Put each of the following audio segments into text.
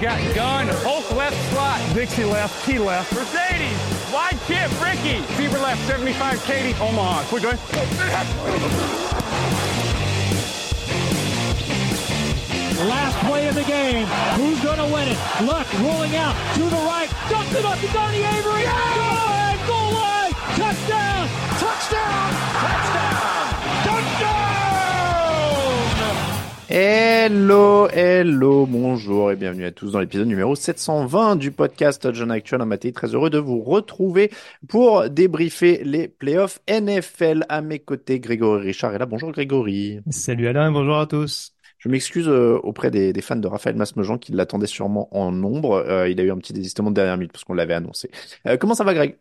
Got gun, Hulk left slot, Dixie left, Key left, Mercedes, wide chip, Ricky, Fever left, 75, Katie, Omaha. Quick going. Last play of the game. Who's to win it? Luck rolling out to the right. Dumps it up to Donnie Avery. Good! Touchdown. Touchdown. Touchdown. Touchdown. Hello, hello, bonjour et bienvenue à tous dans l'épisode numéro 720 du podcast John Actual. Matin très heureux de vous retrouver pour débriefer les playoffs NFL. À mes côtés, Grégory Richard est là. Bonjour Grégory. Salut Alain, bonjour à tous. Je m'excuse euh, auprès des, des fans de Raphaël Masmejean qui l'attendaient sûrement en nombre. Euh, il a eu un petit désistement de dernière minute parce qu'on l'avait annoncé. Euh, comment ça va Greg?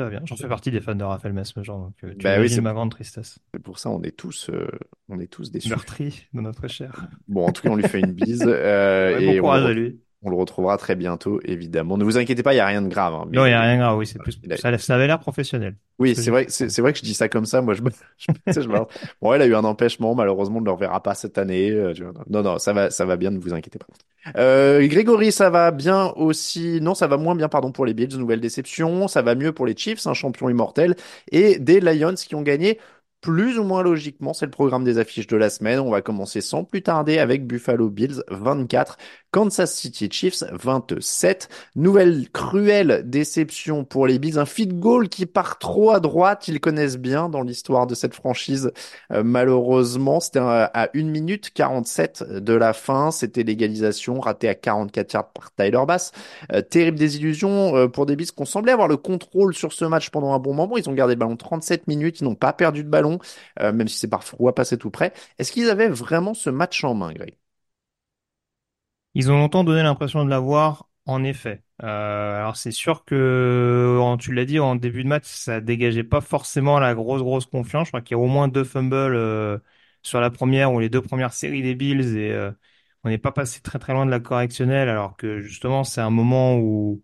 Ça va bien, j'en fais partie des fans de Raphaël Masmejean, donc euh, tu Bah oui, c'est ma grande tristesse. c'est pour ça on est tous, euh, on est tous déçus. Meurtri notre chair. Bon, en tout cas, on lui fait une bise euh, Ouais, et bon courage à lui. On le retrouvera très bientôt, évidemment. Ne vous inquiétez pas, il y a rien de grave. hein, mais- Non, il n'y a rien de grave, oui, c'est plus, Il a- ça, ça avait l'air professionnel. Oui, c'est vrai, c'est vrai que je dis ça comme ça. Moi, je me, je, me- Bon, elle a eu un empêchement. Malheureusement, on ne le reverra pas cette année. euh. Non, non, ça va, ça va bien. Ne vous inquiétez pas. Euh, Grégory, ça va bien aussi. Non, ça va moins bien, pardon, pour les Bills. Nouvelle déception. Ça va mieux pour les Chiefs, un champion immortel, et des Lions qui ont gagné. Plus ou moins logiquement, c'est le programme des affiches de la semaine. On va commencer sans plus tarder avec Buffalo Bills 24, Kansas City Chiefs 27. Nouvelle cruelle déception pour les Bills. Un feed goal qui part trop à droite. Ils connaissent bien dans l'histoire de cette franchise. Euh, malheureusement, c'était à à 1 minute 47 de la fin. C'était l'égalisation ratée à 44 yards par Tyler Bass. Euh, terrible désillusion euh, pour des Bills qui ont semblé avoir le contrôle sur ce match pendant un bon moment. Ils ont gardé le ballon 37 minutes. Ils n'ont pas perdu de ballon, euh, même si c'est parfois passé tout près. Est-ce qu'ils avaient vraiment ce match en main, Greg? Ils ont longtemps donné l'impression de l'avoir, en effet. Euh, alors c'est sûr que, tu l'as dit, en début de match, ça dégageait pas forcément la grosse, grosse confiance. Je crois qu'il y a au moins deux fumbles euh, sur la première ou les deux premières séries des Bills et on n'est pas passé très, très loin de la correctionnelle alors que justement, c'est un moment où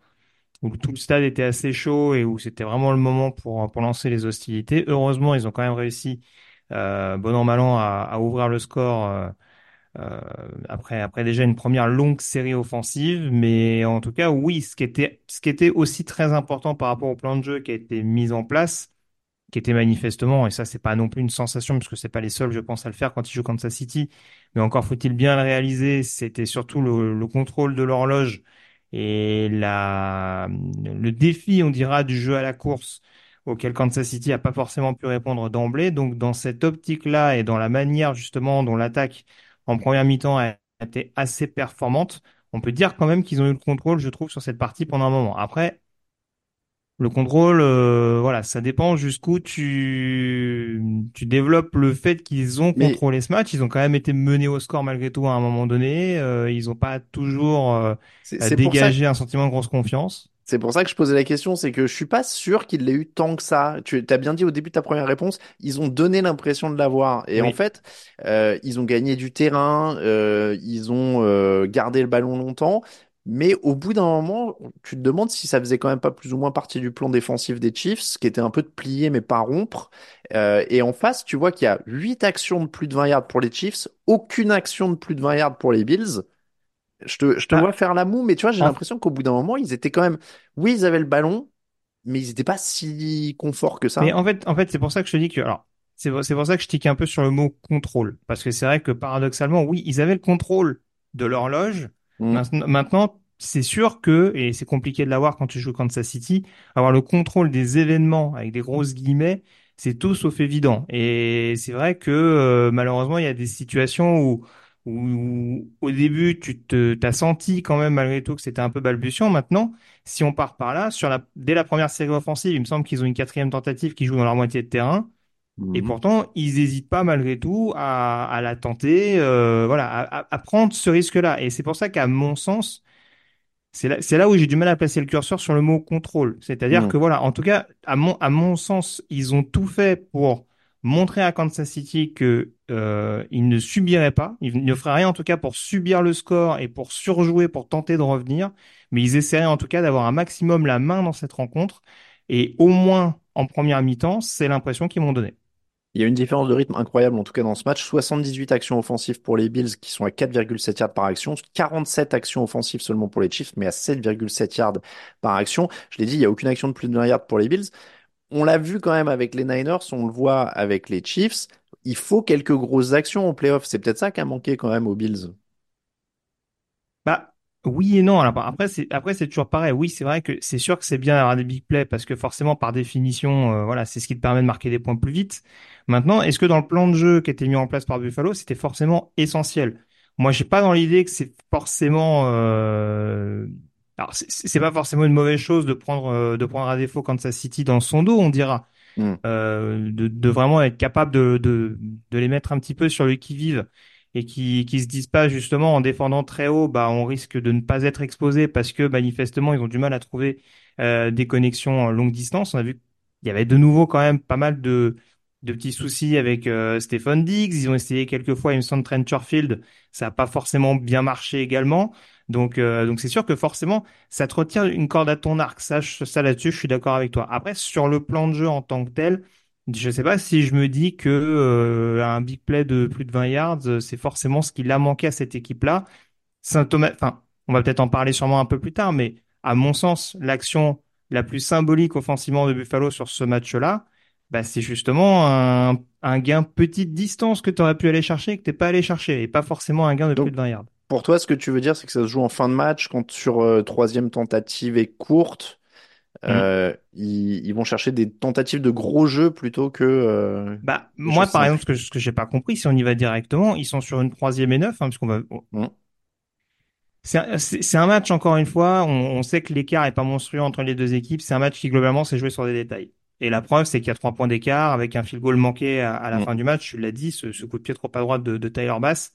où tout le stade était assez chaud et où c'était vraiment le moment pour, pour lancer les hostilités. Heureusement, ils ont quand même réussi, euh, bon an, mal an, à, ouvrir le score euh, euh, après, après déjà une première longue série offensive. Mais en tout cas, oui, ce qui était, ce qui était aussi très important par rapport au plan de jeu qui a été mis en place, qui était manifestement, et ça, c'est pas non plus une sensation, puisque c'est pas les seuls, je pense, à le faire quand ils jouent Kansas City, mais encore faut-il bien le réaliser, c'était surtout le contrôle de l'horloge et la, le défi, on dira, du jeu à la course auquel Kansas City a pas forcément pu répondre d'emblée. Donc, dans cette optique-là et dans la manière, justement, dont l'attaque en première mi-temps a été assez performante, on peut dire quand même qu'ils ont eu le contrôle, je trouve, sur cette partie pendant un moment. Après, le contrôle, euh, voilà, ça dépend jusqu'où tu, tu développes le fait qu'ils ont Mais- contrôlé ce match. Ils ont quand même été menés au score malgré tout à un moment donné. Euh, ils n'ont pas toujours euh, C'est c'est pour ça dégagé un sentiment de grosse confiance. C'est pour ça que je posais la question, c'est que je suis pas sûr qu'il l'ait eu tant que ça. Tu as bien dit au début de ta première réponse, ils ont donné l'impression de l'avoir. Et Oui. en fait, euh, ils ont gagné du terrain, euh, ils ont euh, gardé le ballon longtemps. Mais au bout d'un moment, tu te demandes si ça faisait quand même pas plus ou moins partie du plan défensif des Chiefs, qui était un peu de plier mais pas rompre. Euh, et en face, tu vois qu'il y a 8 actions de plus de 20 yards pour les Chiefs, aucune action de plus de 20 yards pour les Bills. Je te, je te Ah. vois faire la moue, mais tu vois, j'ai En- l'impression qu'au bout d'un moment, ils étaient quand même, oui, ils avaient le ballon, mais ils étaient pas si confort que ça. Mais en fait, en fait, c'est pour ça que je te dis que, alors, c'est pour, c'est pour ça que je tique un peu sur le mot contrôle. Parce que c'est vrai que paradoxalement, oui, ils avaient le contrôle de l'horloge. Mm. Maintenant, c'est sûr que, et c'est compliqué de l'avoir quand tu joues Kansas City, avoir le contrôle des événements avec des grosses guillemets, c'est tout sauf évident. Et c'est vrai que, euh, malheureusement, il y a des situations où, où, au début, tu te, t'as senti quand même malgré tout que c'était un peu balbutiant. Maintenant, si on part par là, sur la, dès la première série offensive, il me semble qu'ils ont une quatrième tentative qui joue dans leur moitié de terrain. Et Mhm. pourtant, ils n'hésitent pas malgré tout à, à la tenter, euh, voilà, à, à- prendre ce risque-là. Et c'est pour ça qu'à mon sens, c'est là, là où j'ai du mal à placer le curseur sur le mot contrôle. C'est-à-dire que voilà, en tout cas, à mon, à mon sens, ils ont tout fait pour montrer à Kansas City que euh, ils ne subiraient pas, ils ne feraient rien en tout cas pour subir le score et pour surjouer, pour tenter de revenir, mais ils essaieraient en tout cas d'avoir un maximum la main dans cette rencontre. Et au moins en première mi-temps, c'est l'impression qu'ils m'ont donné. Il y a une différence de rythme incroyable, en tout cas dans ce match. 78 actions offensives pour les Bills, qui sont à 4,7 yards par action. 47 actions offensives seulement pour les Chiefs, mais à 7,7 yards par action. Je l'ai dit, il n'y a aucune action de plus de 1 yard pour les Bills. On l'a vu quand même avec les Niners, on le voit avec les Chiefs. Il faut quelques grosses actions en playoff. C'est peut-être ça qui a manqué quand même aux Bills. Bah oui et non. Alors après c'est après c'est toujours pareil. Oui, c'est vrai que c'est sûr que c'est bien d'avoir des big plays parce que forcément par définition euh, voilà, c'est ce qui te permet de marquer des points plus vite. Maintenant, est-ce que dans le plan de jeu qui a été mis en place par Buffalo, c'était forcément essentiel? Moi, j'ai pas dans l'idée que c'est forcément euh... alors c'est pas forcément une mauvaise chose de prendre euh, de prendre à défaut Kansas City dans son dos, on dira. Mm. Euh, de, de vraiment être capable de, de, de les mettre un petit peu sur le qui-vive et qui qui se disent pas justement en défendant très haut, bah on risque de ne pas être exposé parce que manifestement ils ont du mal à trouver euh, des connexions longue distance. On a vu qu'il y avait de nouveau quand même pas mal de de petits soucis avec euh, Stephen Diggs. Ils ont essayé quelques fois, il me semble, Trent Sherfield. Ça n'a pas forcément bien marché également. Donc, euh, donc c'est sûr que forcément, ça te retire une corde à ton arc. Ça, ça là-dessus, je suis d'accord avec toi. Après, sur le plan de jeu en tant que tel, je sais pas si je me dis que euh, un big play de plus de 20 yards, euh, c'est forcément ce qu'il a manqué à cette équipe-là. Symptoma- enfin, on va peut-être en parler sûrement un peu plus tard, mais à mon sens, l'action la plus symbolique offensivement de Buffalo sur ce match-là, bah, c'est justement un, un gain petite distance que tu aurais pu aller chercher et que t'es pas allé chercher, et pas forcément un gain de Donc, plus de 20 yards. Pour toi, ce que tu veux dire, c'est que ça se joue en fin de match, quand sur euh, troisième tentative et courte, Mm. euh, ils, ils vont chercher des tentatives de gros jeux plutôt que euh, Bah, moi, par exemple, ce que, ce que j'ai pas compris, si on y va directement, ils sont sur une troisième et neuf, hein, parce qu'on va, Mm. C'est un, match, encore une fois, on, on sait que l'écart est pas monstrueux entre les deux équipes. C'est un match qui, globalement, s'est joué sur des détails. Et la preuve, c'est qu'il y a trois points d'écart avec un field goal manqué à, à la Mm. fin du match. Tu l'as dit, ce, ce coup de pied trop à droite de, de Tyler Bass.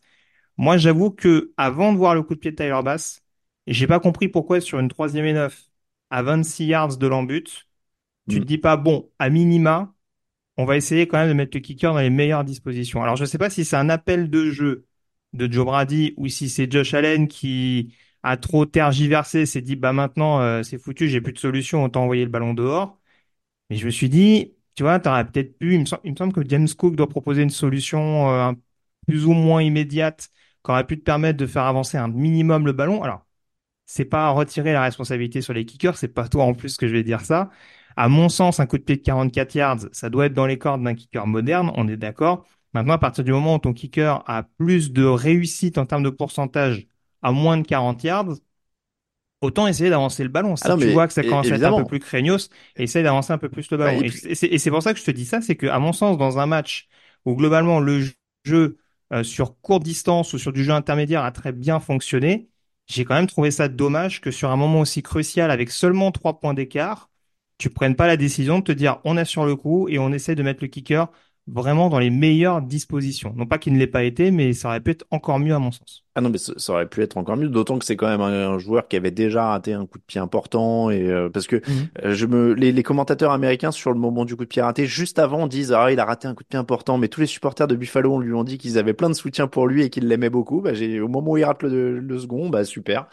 Moi, j'avoue que avant de voir le coup de pied de Tyler Bass, j'ai pas compris pourquoi sur une troisième et neuf, à 26 yards de l'embut, tu Mm. te dis pas, bon, à minima, on va essayer quand même de mettre le kicker dans les meilleures dispositions. Alors, je ne sais pas si c'est un appel de jeu de Joe Brady ou si c'est Josh Allen qui a trop tergiversé, s'est dit, bah maintenant, euh, c'est foutu, j'ai plus de solution, autant envoyer le ballon dehors. Mais je me suis dit, tu vois, t'aurais peut-être pu, il me, sem- il me semble que James Cook doit proposer une solution euh, plus ou moins immédiate qui aurait pu te permettre de faire avancer un minimum le ballon. Alors, c'est pas retirer la responsabilité sur les kickers, c'est pas toi en plus que je vais dire ça. À mon sens, un coup de pied de 44 yards, ça doit être dans les cordes d'un kicker moderne, on est d'accord. Maintenant, à partir du moment où ton kicker a plus de réussite en termes de pourcentage à moins de 40 yards, autant essayer d'avancer le ballon. Si Ah non, tu vois que ça commence à être un peu plus craignos, essaye d'avancer un peu plus le Bah, ballon. Et c'est et c'est pour ça que je te dis ça, c'est que à mon sens, dans un match où globalement le jeu euh, sur courte distance ou sur du jeu intermédiaire a très bien fonctionné, j'ai quand même trouvé ça dommage que sur un moment aussi crucial, avec seulement trois points d'écart, tu prennes pas la décision de te dire on est sur le coup et on essaie de mettre le kicker vraiment dans les meilleures dispositions. Non pas qu'il ne l'ait pas été, mais ça aurait pu être encore mieux à mon sens. Ah non, mais ça, ça aurait pu être encore mieux, d'autant que c'est quand même un, un joueur qui avait déjà raté un coup de pied important et euh, parce que Mhm. euh, je me les, les commentateurs américains sur le moment du coup de pied raté juste avant disent ah il a raté un coup de pied important, mais tous les supporters de Buffalo on lui ont dit qu'ils avaient plein de soutien pour lui et qu'ils l'aimaient beaucoup. Bah j'ai au moment où il rate le, le second, bah super.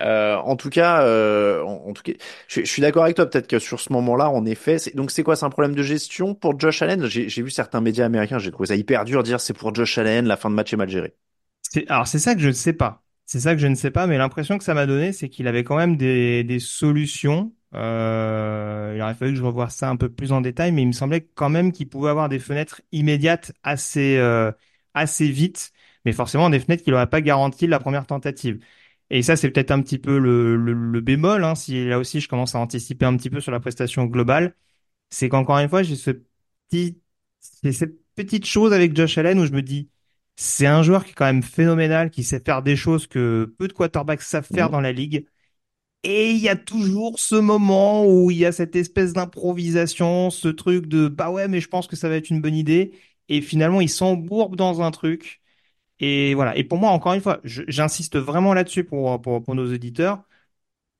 Euh, en tout cas, euh, en, tout cas, je, suis d'accord avec toi. Peut-être que sur ce moment-là, en effet, donc c'est quoi, c'est un problème de gestion pour Josh Allen? J'ai, vu certains médias américains, j'ai trouvé ça hyper dur de dire c'est pour Josh Allen, la fin de match est mal gérée. Alors c'est ça que je ne sais pas. C'est ça que je ne sais pas, mais l'impression que ça m'a donné, c'est qu'il avait quand même des, des solutions. Euh, il aurait fallu que je revoie ça un peu plus en détail, mais il me semblait quand même qu'il pouvait avoir des fenêtres immédiates assez euh, assez vite, mais forcément des fenêtres qu'il n'aurait pas garanties la première tentative. Et ça, c'est peut-être un petit peu le, le, le bémol, hein, si là aussi je commence à anticiper un petit peu sur la prestation globale, c'est qu'encore une fois, j'ai ce petit, cette petite chose avec Josh Allen où je me dis c'est un joueur qui est quand même phénoménal, qui sait faire des choses que peu de quarterbacks savent faire Mhm. dans la ligue. Et il y a toujours ce moment où il y a cette espèce d'improvisation, ce truc de bah ouais, mais je pense que ça va être une bonne idée. Et finalement, il s'embourbe dans un truc. Et voilà. Et pour moi, encore une fois, j'insiste vraiment là-dessus pour, pour, pour nos auditeurs.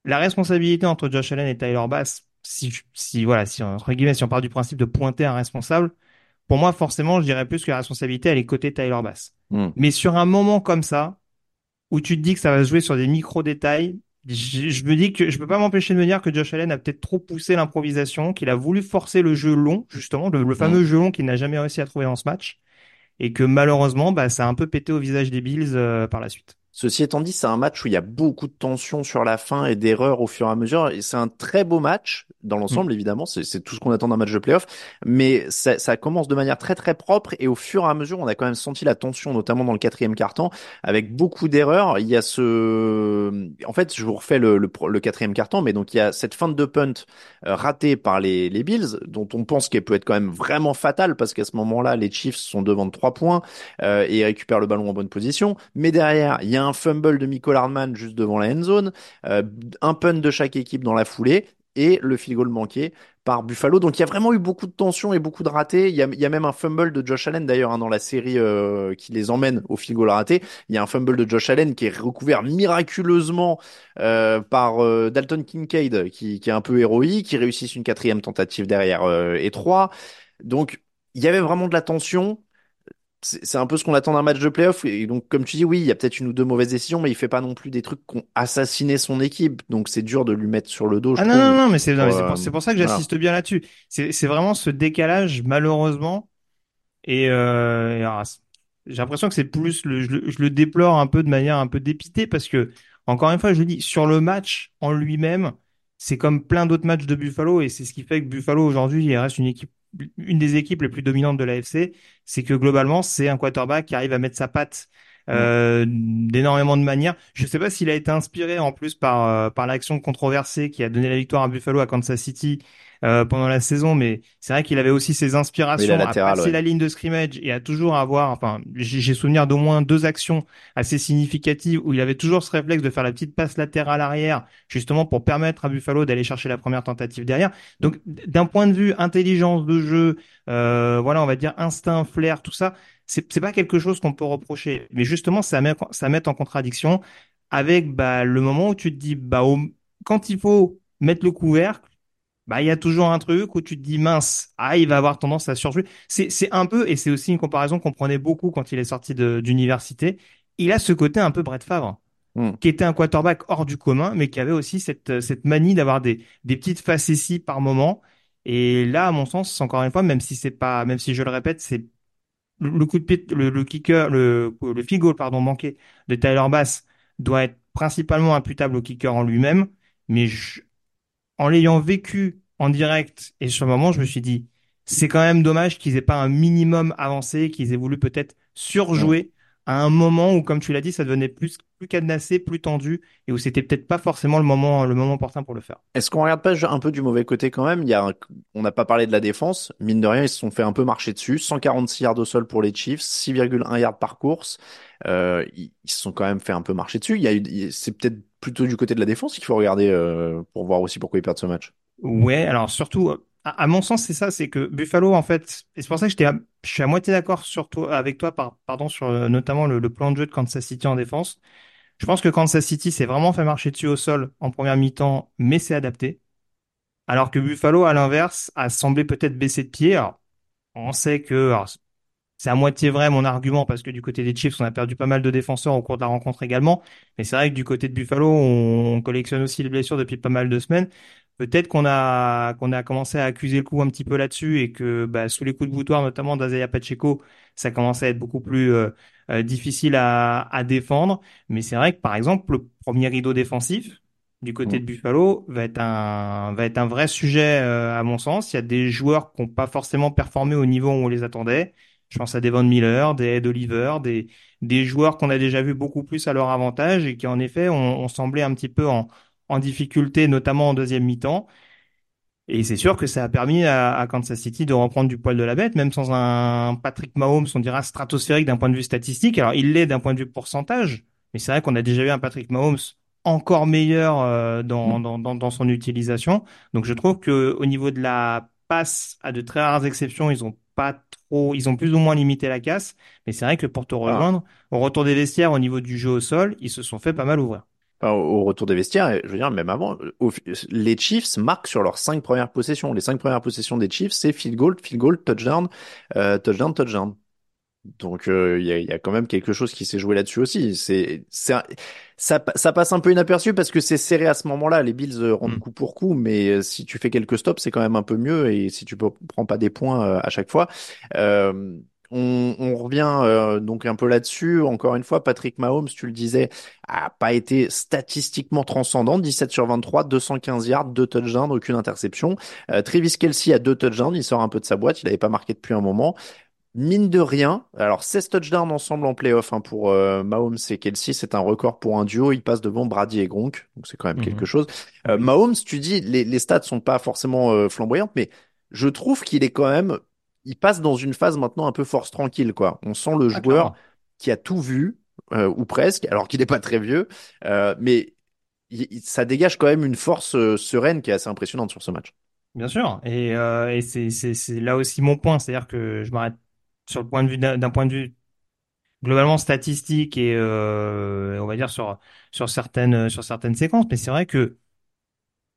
La responsabilité entre Josh Allen et Tyler Bass, si, si voilà, si entre guillemets, si on part du principe de pointer un responsable, pour moi, forcément, je dirais plus que la responsabilité, elle est côté Tyler Bass. Mhm. Mais sur un moment comme ça, où tu te dis que ça va se jouer sur des micro-détails, je, je me dis que je peux pas m'empêcher de me dire que Josh Allen a peut-être trop poussé l'improvisation, qu'il a voulu forcer le jeu long, justement, le, le fameux jeu long qu'il n'a jamais réussi à trouver dans ce match, et que malheureusement, bah, ça a un peu pété au visage des Bills euh, par la suite. Ceci étant dit, c'est un match où il y a beaucoup de tension sur la fin et d'erreurs au fur et à mesure. Et c'est un très beau match dans l'ensemble, évidemment. C'est tout ce qu'on attend d'un match de playoff. Mais ça, ça commence de manière très très propre et au fur et à mesure, on a quand même senti la tension, notamment dans le quatrième quart-temps, avec beaucoup d'erreurs. Il y a ce, en fait, je vous refais le, le, le quatrième quart-temps, mais donc il y a cette fin de punt euh, ratée par les, les Bills, dont on pense qu'elle peut être quand même vraiment fatale parce qu'à ce moment-là, les Chiefs sont devant de trois points euh, et récupère le ballon en bonne position. Mais derrière, il y a un fumble de Michael Hardman juste devant la end zone, euh, un punt de chaque équipe dans la foulée et le field goal manqué par Buffalo. Donc il y a vraiment eu beaucoup de tensions et beaucoup de ratés. Il y a, même un fumble de Josh Allen d'ailleurs hein, dans la série euh, qui les emmène au field goal raté. Il y a un fumble de Josh Allen qui est recouvert miraculeusement euh, par Dalton Kincaid qui, qui est un peu héroïque, qui réussit une quatrième tentative derrière et trois. Donc il y avait vraiment de la tension c'est un peu ce qu'on attend d'un match de playoff. Et donc, comme tu dis, oui, il y a peut-être une ou deux mauvaises décisions, mais il fait pas non plus des trucs qui ont assassiné son équipe. Donc, c'est dur de lui mettre sur le dos, je Ah non, non, non, mais c'est non, mais c'est Euh, pour, ça que voilà. j'insiste bien là-dessus. C'est vraiment ce décalage, malheureusement. Et, euh, j'ai l'impression que c'est plus, le, je, le, je le déplore un peu de manière un peu dépitée parce que, encore une fois, je le dis, sur le match en lui-même, c'est comme plein d'autres matchs de Buffalo et c'est ce qui fait que Buffalo aujourd'hui, il reste une équipe, une des équipes les plus dominantes de l'AFC. C'est que globalement, c'est un quarterback qui arrive à mettre sa patte euh, d'énormément de manières. Je sais pas s'il a été inspiré en plus par euh, par l'action controversée qui a donné la victoire à Buffalo à Kansas City euh, pendant la saison, mais c'est vrai qu'il avait aussi ses inspirations à passer ouais. la ligne de scrimmage et à toujours avoir, enfin, j'ai souvenir d'au moins deux actions assez significatives où il avait toujours ce réflexe de faire la petite passe latérale arrière, justement pour permettre à Buffalo d'aller chercher la première tentative derrière. Donc, d'un point de vue intelligence de jeu, euh, voilà, on va dire instinct, flair, tout ça, c'est c'est pas quelque chose qu'on peut reprocher. Mais justement, ça met ça met en contradiction avec bah, le moment où tu te dis, bah, au- quand il faut mettre le couvercle bah, il y a toujours un truc où tu te dis, mince, ah, il va avoir tendance à surjouer. C'est, c'est un peu, et c'est aussi une comparaison qu'on prenait beaucoup quand il est sorti d'université. Il a ce côté un peu Brett Favre, Hmm. qui était un quarterback hors du commun, mais qui avait aussi cette, cette manie d'avoir des, des petites facéties par moment. Et là, à mon sens, encore une fois, même si c'est pas, même si je le répète, c'est le le coup de pied, le, le kicker, le, le field goal, pardon, manqué de Tyler Bass doit être principalement imputable au kicker en lui-même. Mais je, en l'ayant vécu en direct et sur le moment, je me suis dit, c'est quand même dommage qu'ils aient pas un minimum avancé, qu'ils aient voulu peut-être surjouer à un moment où, comme tu l'as dit, ça devenait plus, plus cadenassé, plus tendu et où c'était peut-être pas forcément le moment, le moment opportun pour le faire. Est-ce qu'on regarde pas un peu du mauvais côté quand même? Il y a on n'a pas parlé de la défense. Mine de rien, ils se sont fait un peu marcher dessus. 146 yards au sol pour les Chiefs, 6,1 yards par course. Euh, ils se sont quand même fait un peu marcher dessus. Il y a c'est peut-être plutôt du côté de la défense qu'il faut regarder euh, pour voir aussi pourquoi ils perdent ce match. Ouais, alors surtout, à, à mon sens, c'est ça, c'est que Buffalo, en fait, et c'est pour ça que je suis à moitié d'accord sur toi, avec toi, par, pardon, sur euh, notamment le, plan de jeu de Kansas City en défense. Je pense que Kansas City s'est vraiment fait marcher dessus au sol en première mi-temps, mais c'est adapté. Alors que Buffalo, à l'inverse, a semblé peut-être baisser de pied. Alors, on sait que c'est à moitié vrai mon argument parce que du côté des Chiefs, on a perdu pas mal de défenseurs au cours de la rencontre également. Mais c'est vrai que du côté de Buffalo, on, collectionne aussi les blessures depuis pas mal de semaines. Peut-être qu'on a qu'on a commencé à accuser le coup un petit peu là-dessus et que bah, sous les coups de boutoir, notamment d'Azaya Pacheco, ça commence à être beaucoup plus euh, euh, difficile à, à défendre. Mais c'est vrai que par exemple, le premier rideau défensif, du côté de Buffalo va être un va être un vrai sujet euh, à mon sens. Il y a des joueurs qui n'ont pas forcément performé au niveau où on les attendait. Je pense à Devon Miller, des Ed Oliver, des des joueurs qu'on a déjà vu beaucoup plus à leur avantage et qui en effet ont, semblé un petit peu en en difficulté, notamment en deuxième mi-temps. Et c'est sûr que ça a permis à, à, Kansas City de reprendre du poil de la bête, même sans un Patrick Mahomes, on dira stratosphérique d'un point de vue statistique. Alors il l'est d'un point de vue pourcentage, mais c'est vrai qu'on a déjà vu un Patrick Mahomes encore meilleur euh, dans, dans, dans, dans, son utilisation. Donc je trouve que au niveau de la passe, à de très rares exceptions, ils ont pas trop, ils ont plus ou moins limité la casse. Mais c'est vrai que pour te ah. rejoindre, au retour des vestiaires, au niveau du jeu au sol, ils se sont fait pas mal ouvrir. Au retour des vestiaires, je veux dire, même avant, les Chiefs marquent sur leurs cinq premières possessions. Les cinq premières possessions des Chiefs, c'est field goal, field goal, touchdown, euh, touchdown, touchdown. Donc euh, il y, a, y, a, quand même quelque chose qui s'est joué là-dessus aussi. C'est ça, ça passe un peu inaperçu parce que c'est serré à ce moment-là. Les Bills euh, rendent mm. coup pour coup, mais euh, si tu fais quelques stops, c'est quand même un peu mieux. Et si tu prends pas des points à chaque fois, euh, on, on, revient donc un peu là-dessus. Encore une fois, Patrick Mahomes, tu le disais, a pas été statistiquement transcendant. 17 sur 23, 215 yards, 2 touchdowns, aucune interception. Travis Kelsey a deux touchdowns, il sort un peu de sa boîte, il n'avait pas marqué depuis un moment mine de rien, alors 16 touchdowns ensemble en playoff hein, pour euh, Mahomes et Kelsey, c'est un record pour un duo. Il passe devant Brady et Gronk, donc c'est quand même quelque mhm. chose. Euh, Mahomes, tu dis, les, les stats sont pas forcément euh, flamboyantes, mais je trouve qu'il est quand même, il passe dans une phase maintenant un peu force tranquille, quoi. On sent le ah, joueur qui a tout vu, euh, ou presque, alors qu'il n'est pas très vieux, mais ça dégage quand même une force sereine qui est assez impressionnante sur ce match. Bien sûr, et, et c'est là aussi mon point, c'est-à-dire que je m'arrête sur le point de vue d'un point de vue globalement statistique et euh, on va dire sur sur certaines sur certaines séquences mais c'est vrai que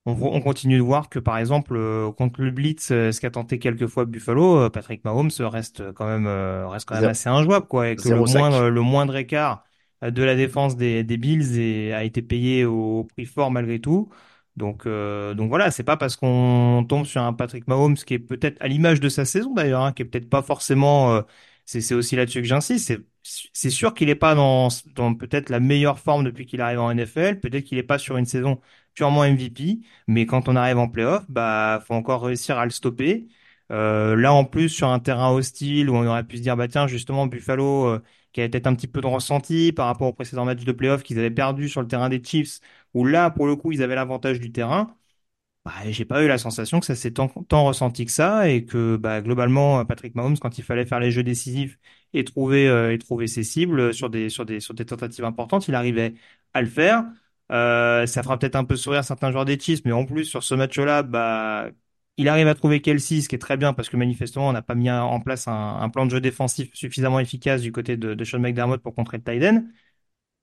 on, on, continue de voir que par exemple euh, contre le blitz euh, ce qu'a tenté quelques fois Buffalo euh, Patrick Mahomes reste quand même reste quand même assez injouable quoi et que le moindre le moindre écart de la défense des, des Bills a été payé au prix fort malgré tout donc, euh, donc voilà, c'est pas parce qu'on tombe sur un Patrick Mahomes qui est peut-être à l'image de sa saison d'ailleurs, hein, qui est peut-être pas forcément. Euh, c'est aussi là-dessus que j'insiste. C'est sûr qu'il est pas dans dans peut-être la meilleure forme depuis qu'il arrive en NFL. Peut-être qu'il est pas sur une saison purement MVP, mais quand on arrive en playoff, bah faut encore réussir à le stopper. Euh, là en plus sur un terrain hostile où on aurait pu se dire bah tiens justement Buffalo euh, qui avait peut-être un petit peu de ressenti par rapport au précédent match de playoff qu'ils avaient perdu sur le terrain des Chiefs où là, pour le coup, ils avaient l'avantage du terrain. Bah, j'ai pas eu la sensation que ça s'est tant, ressenti que ça et que bah, globalement Patrick Mahomes quand il fallait faire les jeux décisifs et trouver euh, et trouver ses cibles sur des sur des sur des tentatives importantes il arrivait à le faire euh, ça fera peut-être un peu sourire certains joueurs des Chiefs mais en plus sur ce match-là bah il arrive à trouver Kelsey ce qui est très bien parce que manifestement on n'a pas mis en place un, plan de jeu défensif suffisamment efficace du côté de, de Sean McDermott pour contrer le Tiden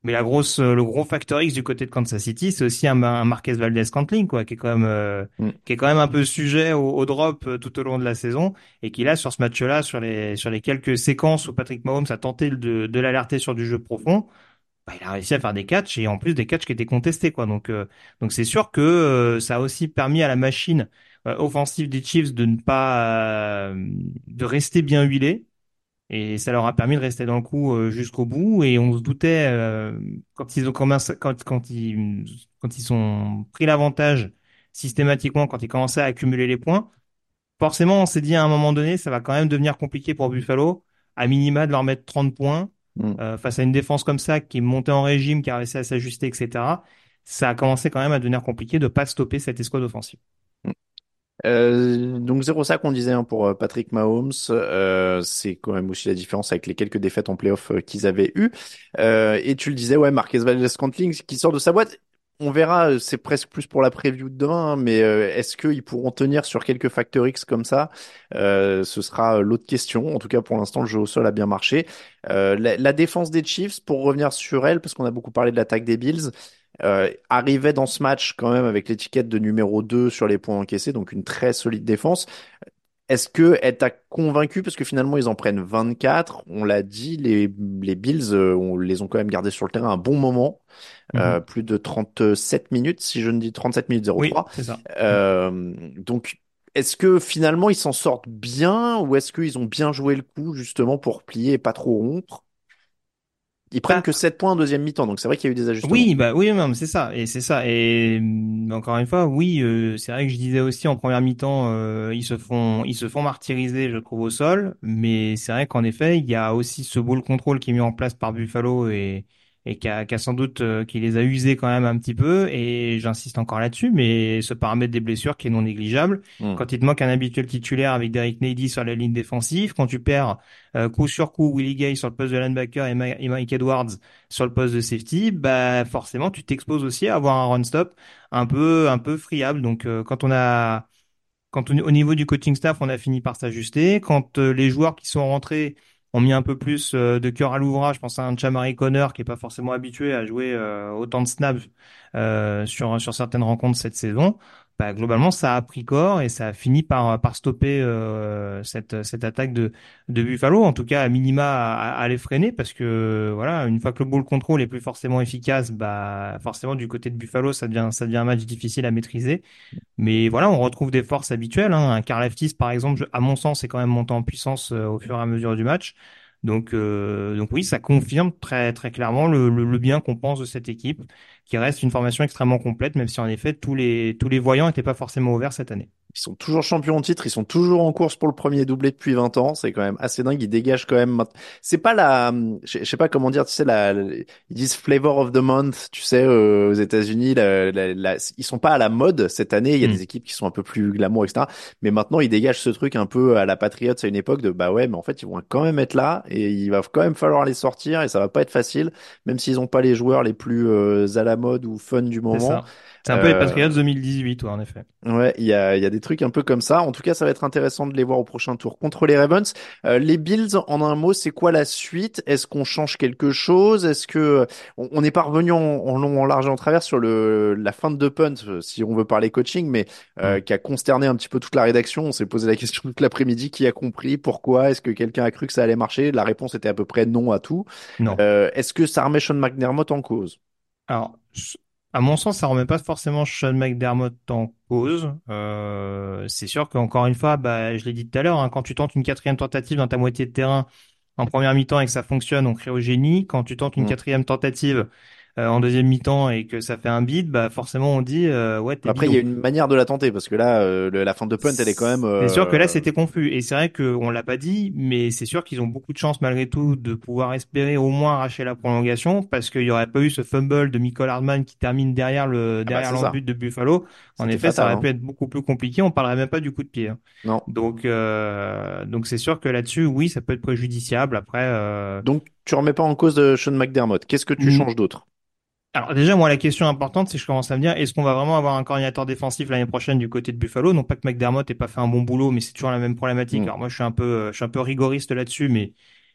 mais la grosse, euh, le gros facteur X du côté de Kansas City, c'est aussi un, un Marquez Valdez Cantling, quoi, qui est quand même, euh, mm. qui est quand même un peu sujet au, drop euh, tout au long de la saison, et qui là, sur ce match-là, sur les, sur les quelques séquences où Patrick Mahomes a tenté de, de l'alerter sur du jeu profond, bah, il a réussi à faire des catchs et en plus des catchs qui étaient contestés, quoi. Donc, donc c'est sûr que ça a aussi permis à la machine offensive des Chiefs de ne pas, de rester bien huilée et ça leur a permis de rester dans le coup euh, jusqu'au bout. Et on se doutait euh, quand ils ont commencé, quand, quand ils quand ils ont pris l'avantage systématiquement, quand ils commençaient à accumuler les points, forcément on s'est dit à un moment donné, ça va quand même devenir compliqué pour Buffalo, à minima de leur mettre 30 points mm. euh, face à une défense comme ça qui montée en régime, qui a réussi à s'ajuster, etc. Ça a commencé quand même à devenir compliqué de pas stopper cette escouade offensive. Euh, donc 0 sac on disait hein, pour euh, Patrick Mahomes, euh, c'est quand même aussi la différence avec les quelques défaites en playoff euh, qu'ils avaient eu. et tu le disais, ouais, Marquez Valdez-Scantling qui sort de sa boîte. On verra, c'est presque plus pour la preview de demain, hein, mais est-ce qu'ils pourront tenir sur quelques facteurs X comme ça? Ce sera l'autre question. En tout cas, pour l'instant, le jeu au sol a bien marché. La, défense des Chiefs, pour revenir sur elle, parce qu'on a beaucoup parlé de l'attaque des Bills, euh, arrivait dans ce match quand même avec l'étiquette de numéro 2 sur les points encaissés, donc une très solide défense. Est-ce que elle t'a convaincu? Parce que finalement ils en prennent 24. On l'a dit, les, les Bills, euh, on les ont quand même gardés sur le terrain un bon moment, euh, Mhm. plus de 37 minutes si je ne dis 37 minutes Oui, 03. c'est ça. Euh, donc est-ce que finalement ils s'en sortent bien ou est-ce qu'ils ont bien joué le coup justement pour plier et pas trop rompre? Ils prennent que 7 points en deuxième mi-temps, donc c'est vrai qu'il y a eu des ajustements. Oui, bah oui, non, mais c'est ça, et c'est ça. Et encore une fois, oui, euh, c'est vrai que je disais aussi en première mi-temps, euh, ils se font, ils se font martyriser, je trouve, au sol. Mais c'est vrai qu'en effet, il y a aussi ce ball control qui est mis en place par Buffalo et et qui a, qui a sans doute euh, qui les a usés quand même un petit peu. Et j'insiste encore là-dessus, mais ce paramètre des blessures qui est non négligeable. Hmm. Quand il te manque un habituel titulaire avec Derek Nady sur la ligne défensive, quand tu perds euh, coup sur coup Willie Gay sur le poste de linebacker et Ma- et Mike Edwards sur le poste de safety, bah forcément tu t'exposes aussi à avoir un run stop un peu un peu friable. Donc euh, quand on a quand on- au niveau du coaching staff, on a fini par s'ajuster, quand euh, les joueurs qui sont rentrés ont mis un peu plus euh, de cœur à l'ouvrage, je pense à un Chamari Connor qui est pas forcément habitué à jouer euh, autant de snaps euh, sur sur certaines rencontres cette saison. Bah, globalement, ça a pris corps et ça a fini par par stopper euh, cette cette attaque de de Buffalo, en tout cas à minima à, à les freiner parce que voilà, une fois que le ball control est plus forcément efficace, bah forcément du côté de Buffalo, ça devient ça devient un match difficile à maîtriser. Mais voilà, on retrouve des forces habituelles. Hein. Un Karlaftis, par exemple, à mon sens, est quand même monté en puissance euh, au fur et à mesure du match. Donc, euh, donc oui, ça confirme très très clairement le bien qu'on pense de cette équipe, qui reste une formation extrêmement complète, même si en effet tous les tous les voyants n'étaient pas forcément ouverts cette année. Ils sont toujours champions en titre, ils sont toujours en course pour le premier doublé depuis 20 ans, c'est quand même assez dingue, ils dégagent quand même. C'est pas la je sais pas comment dire, tu sais la, la- ils disent flavor of the month, tu sais euh, aux États-Unis, la, la- la- ils sont pas à la mode cette année, il y a Hmm. des équipes qui sont un peu plus glamour etc. Mais maintenant ils dégagent ce truc un peu à la Patriots à une époque de bah ouais, mais en fait ils vont quand même être là et il va quand même falloir les sortir et ça va pas être facile, même s'ils ont pas les joueurs les plus euh, à la mode ou fun du moment. C'est un peu les Euh, Patriots 2018, ouais, en effet. Ouais, il y a, y a des trucs un peu comme ça. En tout cas, ça va être intéressant de les voir au prochain tour contre les Ravens. Euh, les Bills, en un mot, c'est quoi la suite? Est-ce qu'on change quelque chose? Est-ce que on n'est pas revenu en, en long, en large et en travers sur le la fin de punt, euh, si on veut parler coaching, mais euh, qui a consterné un petit peu toute la rédaction. On s'est posé la question toute l'après-midi qui a compris? Pourquoi? Est-ce que quelqu'un a cru que ça allait marcher? La réponse était à peu près non à tout. Non. Euh, Est-ce que ça remet Sean McDermott en cause? Alors, à mon sens, ça remet pas forcément Sean McDermott en cause. Euh, c'est sûr qu'encore une fois, bah, je l'ai dit tout à l'heure, hein, quand tu tentes une quatrième tentative dans ta moitié de terrain en première mi-temps et que ça fonctionne, on crée au génie. Quand tu tentes une Hmm. quatrième tentative euh, en deuxième mi-temps et que ça fait un bid, bah forcément on dit euh, ouais t'es Après, il y a une manière de la tenter parce que là, euh, le- la fin de punt, elle est quand même. C'est sûr que là euh, c'était confus et c'est vrai qu'on l'a pas dit, mais c'est sûr qu'ils ont beaucoup de chance malgré tout de pouvoir espérer au moins arracher la prolongation parce qu'il y aurait pas eu ce fumble de Michael Hardman qui termine derrière le Ah bah, derrière l'embut de Buffalo. En effet, ça aurait hein. pu être beaucoup plus compliqué. On parlerait même pas du coup de pied. hein. Non. Donc euh, donc c'est sûr que là-dessus, oui, ça peut être préjudiciable. Après, euh, Donc, tu remets pas en cause de Sean McDermott. Qu'est-ce que tu Mm. changes d'autre? Alors déjà, moi, la question importante, c'est que je commence à me dire, est-ce qu'on va vraiment avoir un coordinateur défensif l'année prochaine du côté de Buffalo? Non pas que McDermott ait pas fait un bon boulot, mais c'est toujours la même problématique. Mm. Alors moi, je suis un peu, euh, je suis un peu rigoriste là-dessus, mais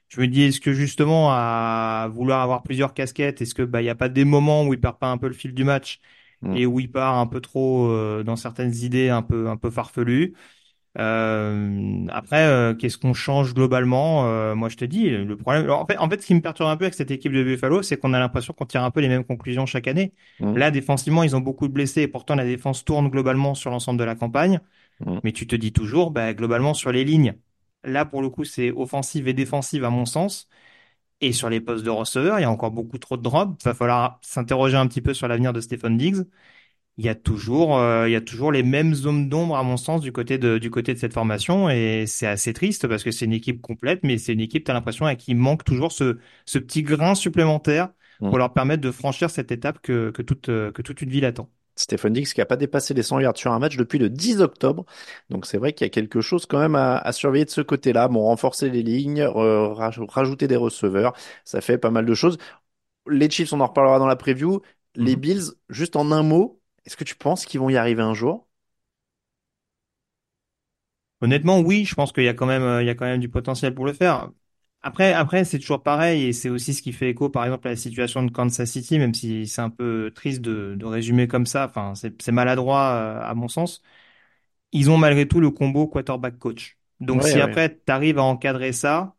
je me dis, est-ce que justement, à vouloir avoir plusieurs casquettes, est-ce que bah, il y a pas des moments où il perd pas un peu le fil du match Mm. et où il part un peu trop euh, dans certaines idées un peu, un peu farfelues? Euh, après, euh, qu'est-ce qu'on change globalement Euh, Moi, je te dis, le problème. alors, en fait, en fait, ce qui me perturbe un peu avec cette équipe de Buffalo, c'est qu'on a l'impression qu'on tire un peu les mêmes conclusions chaque année. Mm. Là, défensivement, ils ont beaucoup de blessés et pourtant la défense tourne globalement sur l'ensemble de la campagne. Mm. Mais tu te dis toujours, bah, globalement sur les lignes. Là, pour le coup, c'est offensive et défensive à mon sens. Et sur les postes de receveur, il y a encore beaucoup trop de drops. Il va falloir s'interroger un petit peu sur l'avenir de Stephen Diggs il y a toujours, euh, il y a toujours les mêmes zones d'ombre à mon sens du côté de, du côté de cette formation et c'est assez triste parce que c'est une équipe complète, mais c'est une équipe, t'as l'impression, à qui manque toujours ce, ce petit grain supplémentaire pour Mm. leur permettre de franchir cette étape que, que toute, euh, que toute une ville attend. Stephen Diggs qui a pas dépassé les 100 yards sur un match depuis le 10 octobre. Donc c'est vrai qu'il y a quelque chose quand même à, à surveiller de ce côté-là. Bon, renforcer les lignes, euh, raj- rajouter des receveurs, ça fait pas mal de choses. Les Chiefs, on en reparlera dans la preview. Les Mhm. Bills, juste en un mot, est-ce que tu penses qu'ils vont y arriver un jour? Honnêtement, oui, je pense qu'il y a quand même, euh, il y a quand même du potentiel pour le faire. Après, après, c'est toujours pareil et c'est aussi ce qui fait écho, par exemple, à la situation de Kansas City, même si c'est un peu triste de, de résumer comme ça. Enfin, c'est c'est maladroit euh, à mon sens. Ils ont malgré tout le combo quarterback coach. Donc Ouais, si ouais. après tu arrives à encadrer ça,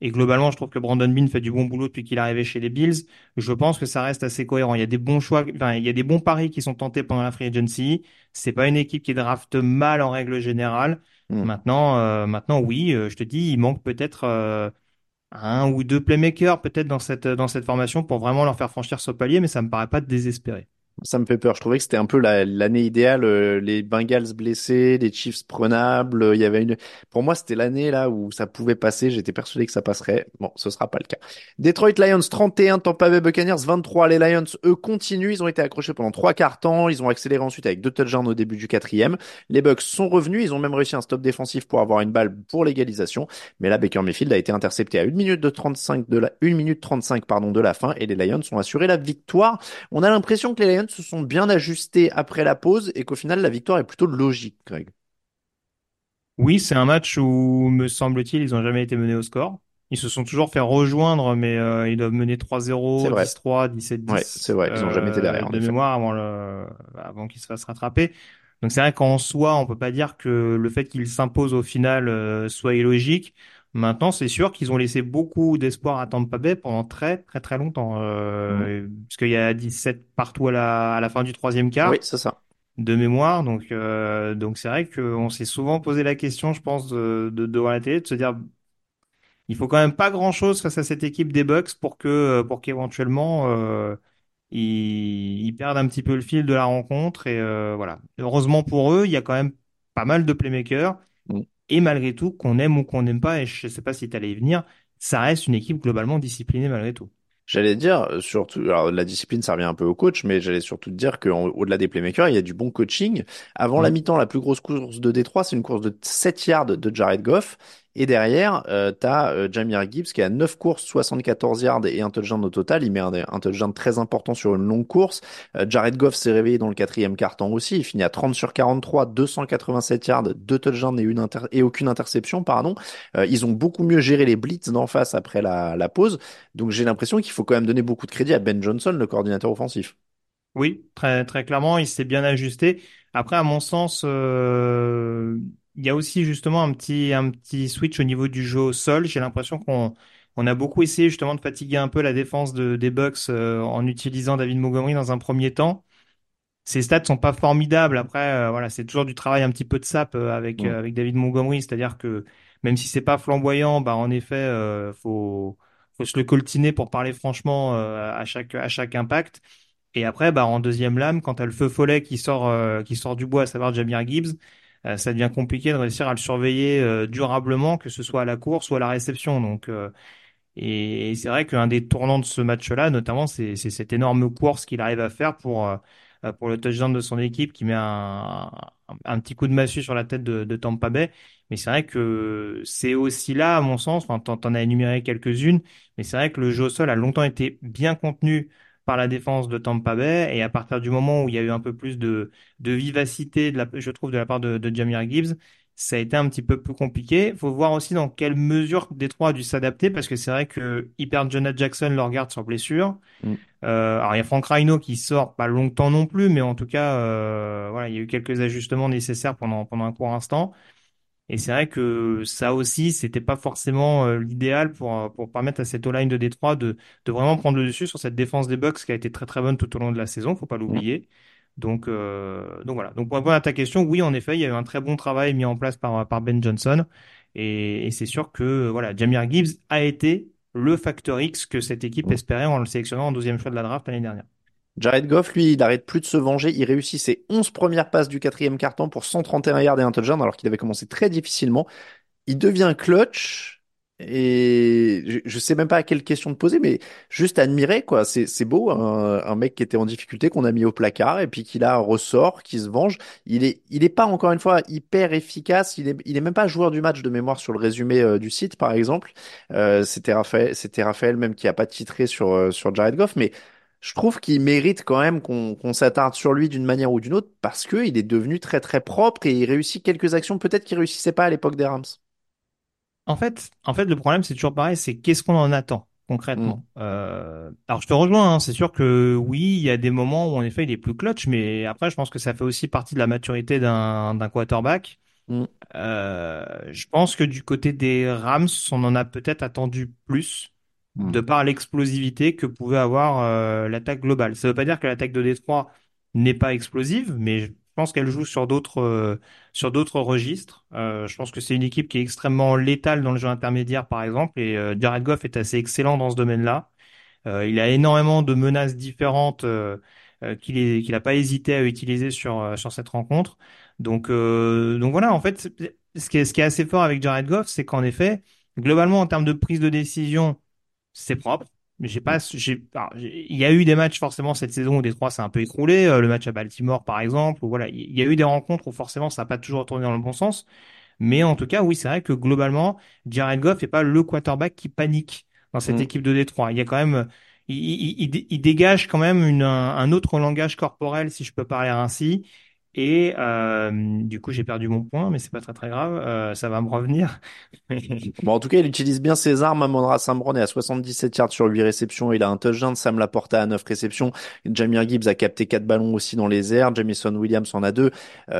et globalement je trouve que Brandon Bean fait du bon boulot depuis qu'il est arrivé chez les Bills, je pense que ça reste assez cohérent. Il y a des bons choix, enfin il y a des bons paris qui sont tentés pendant la free agency. C'est pas une équipe qui draft mal en règle générale. Hmm. Maintenant, euh, maintenant oui, euh, je te dis, il manque peut-être euh, un ou deux playmakers peut-être dans cette dans cette formation pour vraiment leur faire franchir ce palier, mais ça me paraît pas désespéré. Ça me fait peur. Je trouvais que c'était un peu la- l'année idéale. euh, les Bengals blessés, les Chiefs prenables. Il y avait une. Pour moi, c'était l'année là où ça pouvait passer. J'étais persuadé que ça passerait. Bon, ce sera pas le cas. Detroit Lions 31, Tampa Bay Buccaneers 23. Les Lions, eux, continuent. Ils ont été accrochés pendant trois quarts temps. Ils ont accéléré ensuite avec deux touchdowns au début du quatrième. Les Bucks sont revenus. Ils ont même réussi un stop défensif pour avoir une balle pour l'égalisation. Mais là, Baker Mayfield a été intercepté à 1 minute de 35 de la 1 minute 35 pardon de la fin et les Lions ont assuré la victoire. On a l'impression que les Lions se sont bien ajustés après la pause et qu'au final, la victoire est plutôt logique, Greg. Oui, c'est un match où, me semble-t-il, ils n'ont jamais été menés au score. Ils se sont toujours fait rejoindre, mais euh, ils doivent mener C'est 3-0, vrai. 10-3, Ouais, c'est 17-10 vrai. Ils ont jamais été euh, derrière, en de mémoire avant le, avant qu'ils se fassent rattraper. Donc c'est vrai qu'en soi, on peut pas dire que le fait qu'ils s'imposent au final euh, soit illogique. Maintenant, c'est sûr qu'ils ont laissé beaucoup d'espoir à Tampa Bay pendant très très très longtemps, Mm. euh, parce qu'il y a 17 partout à la, à la fin du troisième Oui, quart c'est ça. de mémoire. Donc, euh, donc c'est vrai qu'on s'est souvent posé la question, je pense, de, de, devant la télé, de se dire, il faut quand même pas grand-chose face à cette équipe des Bucks pour que, pour qu'éventuellement, euh, ils, ils perdent un petit peu le fil de la rencontre. Et euh, voilà. Heureusement pour eux, il y a quand même pas mal de playmakers. Et malgré tout, qu'on aime ou qu'on n'aime pas, et je sais pas si tu allais y venir, ça reste une équipe globalement disciplinée malgré tout. J'allais dire, surtout, alors la discipline, ça revient un peu au coach, mais j'allais surtout te dire qu'au-delà des playmakers, il y a du bon coaching. Avant la mi-temps, la plus grosse course de Détroit, c'est une course de 7 yards de Jared Goff. Et derrière, euh, t'as euh, Jahmyr Gibbs qui a 9 courses, 74 yards et un touchdown au total. Il met un, un touchdown très important sur une longue course. Euh, Jared Goff s'est réveillé dans le quatrième quart-temps aussi. Il finit à 30 sur 43, 287 yards, 2 touchdowns et, une inter- et aucune interception, pardon. Euh, ils ont beaucoup mieux géré les blitz d'en face après la, la pause. Donc j'ai l'impression qu'il faut quand même donner beaucoup de crédit à Ben Johnson, le coordinateur offensif. Oui, très, très clairement, il s'est bien ajusté. Après, à mon sens, euh, il y a aussi justement un petit, un petit switch au niveau du jeu au sol. J'ai l'impression qu'on on a beaucoup essayé justement de fatiguer un peu la défense de, des Bucks euh, en utilisant David Montgomery dans un premier temps. Ses stats sont pas formidables. Après, euh, voilà, c'est toujours du travail un petit peu de sape euh, avec, avec David Montgomery. C'est-à-dire que même si c'est pas flamboyant, bah, en effet, euh, faut, faut se le coltiner pour parler franchement euh, à chaque, à chaque impact. Et après, bah, en deuxième lame, quand t'as le feu follet qui sort, euh, qui sort du bois, à savoir Jahmyr Gibbs, ça devient compliqué de réussir à le surveiller euh, durablement, que ce soit à la course ou à la réception. Donc, euh, et, c'est vrai qu'un des tournants de ce match-là, notamment, c'est cette énorme course qu'il arrive à faire pour, euh, euh, pour le touchdown de son équipe qui met un, un, petit coup de massue sur la tête de, de Tampa Bay. Mais c'est vrai que c'est aussi là, à mon sens, enfin, t'en, t'en as énuméré quelques-unes, mais c'est vrai que le jeu au sol a longtemps été bien contenu par la défense de Tampa Bay. Et à partir du moment où il y a eu un peu plus de, de vivacité, de la, je trouve, de la part de, de Jahmyr Gibbs, ça a été un petit peu plus compliqué. faut voir aussi dans quelle mesure Détroit a dû s'adapter parce que c'est vrai que perdent Jonah Jackson, leur garde sur blessure. Mm. Euh, alors il y a Frank Rhino qui sort pas longtemps non plus, mais en tout cas, euh, voilà, il y a eu quelques ajustements nécessaires pendant pendant un court instant. Et c'est vrai que ça aussi, c'était pas forcément euh, l'idéal pour euh, pour permettre à cette O-line de Détroit de de vraiment prendre le dessus sur cette défense des Bucks qui a été très très bonne tout au long de la saison, faut pas l'oublier. Donc, euh, donc voilà. Donc pour répondre à ta question, oui, en effet, il y a eu un très bon travail mis en place par, par Ben Johnson. Et, et c'est sûr que voilà, Jahmyr Gibbs a été le facteur X que cette équipe espérait en le sélectionnant en deuxième choix de la draft l'année dernière. Jared Goff, lui, il arrête plus de se venger. Il réussit ses 11 premières passes du quatrième quart-temps pour 131 yards et un touchdown, alors qu'il avait commencé très difficilement. Il devient clutch. Et je, je sais même pas à quelle question te poser, mais juste admirer, quoi. C'est, beau, un, mec qui était en difficulté, qu'on a mis au placard, et puis qui là ressort, qui se venge. Il est, il est pas, encore une fois, hyper efficace. Il est, il est même pas joueur du match de mémoire sur le résumé euh, du site, par exemple. Euh, c'était Raphaël, Raphaël même qui a pas titré sur, euh, sur Jared Goff, mais je trouve qu'il mérite quand même qu'on s'attarde sur lui d'une manière ou d'une autre parce que il est devenu très très propre et il réussit quelques actions peut-être qu'il réussissait pas à l'époque des Rams. En fait, en fait, le problème, c'est toujours pareil, c'est qu'est-ce qu'on en attend Mm. concrètement. Euh, alors, je te rejoins, hein, c'est sûr que oui, il y a des moments où en effet il est plus clutch, mais après, je pense que ça fait aussi partie de la maturité d'un d'un quarterback. Mm. Euh, je pense que du côté des Rams, on en a peut-être attendu plus Mm. de par l'explosivité que pouvait avoir euh, l'attaque globale. Ça ne veut pas dire que l'attaque de Détroit n'est pas explosive, mais je pense qu'elle joue sur d'autres euh, sur d'autres registres. Euh, je pense que c'est une équipe qui est extrêmement létale dans le jeu intermédiaire, par exemple, et euh, Jared Goff est assez excellent dans ce domaine-là. Euh, il a énormément de menaces différentes euh, qu'il qu'il n'a pas hésité à utiliser sur, sur cette rencontre. Donc, donc voilà, en fait, ce qui est, ce qui est assez fort avec Jared Goff, c'est qu'en effet, globalement, en termes de prise de décision, c'est propre. Mais j'ai pas, j'ai, alors, j'ai- il y a eu des matchs forcément cette saison où Détroit s'est un peu écroulé. euh, le match à Baltimore, par exemple, où voilà, il y a eu des rencontres où forcément ça n'a pas toujours tourné dans le bon sens. Mais en tout cas, oui, c'est vrai que globalement, Jared Goff n'est pas le quarterback qui panique dans cette Mm. équipe de Détroit. Il y a quand même, il, il, il- il dégage quand même une, un, un autre langage corporel, si je peux parler ainsi. Et euh, du coup, j'ai perdu mon point, mais c'est pas très très grave. euh, ça va me revenir. Bon, en tout cas, il utilise bien ses armes. Amon-Ra St. Brown est à 77 yards sur 8 réceptions. Il a un touchdown. Sam Laporta à 9 réceptions. Jamir Gibbs a capté 4 ballons aussi dans les airs. Jamison Williams en a 2.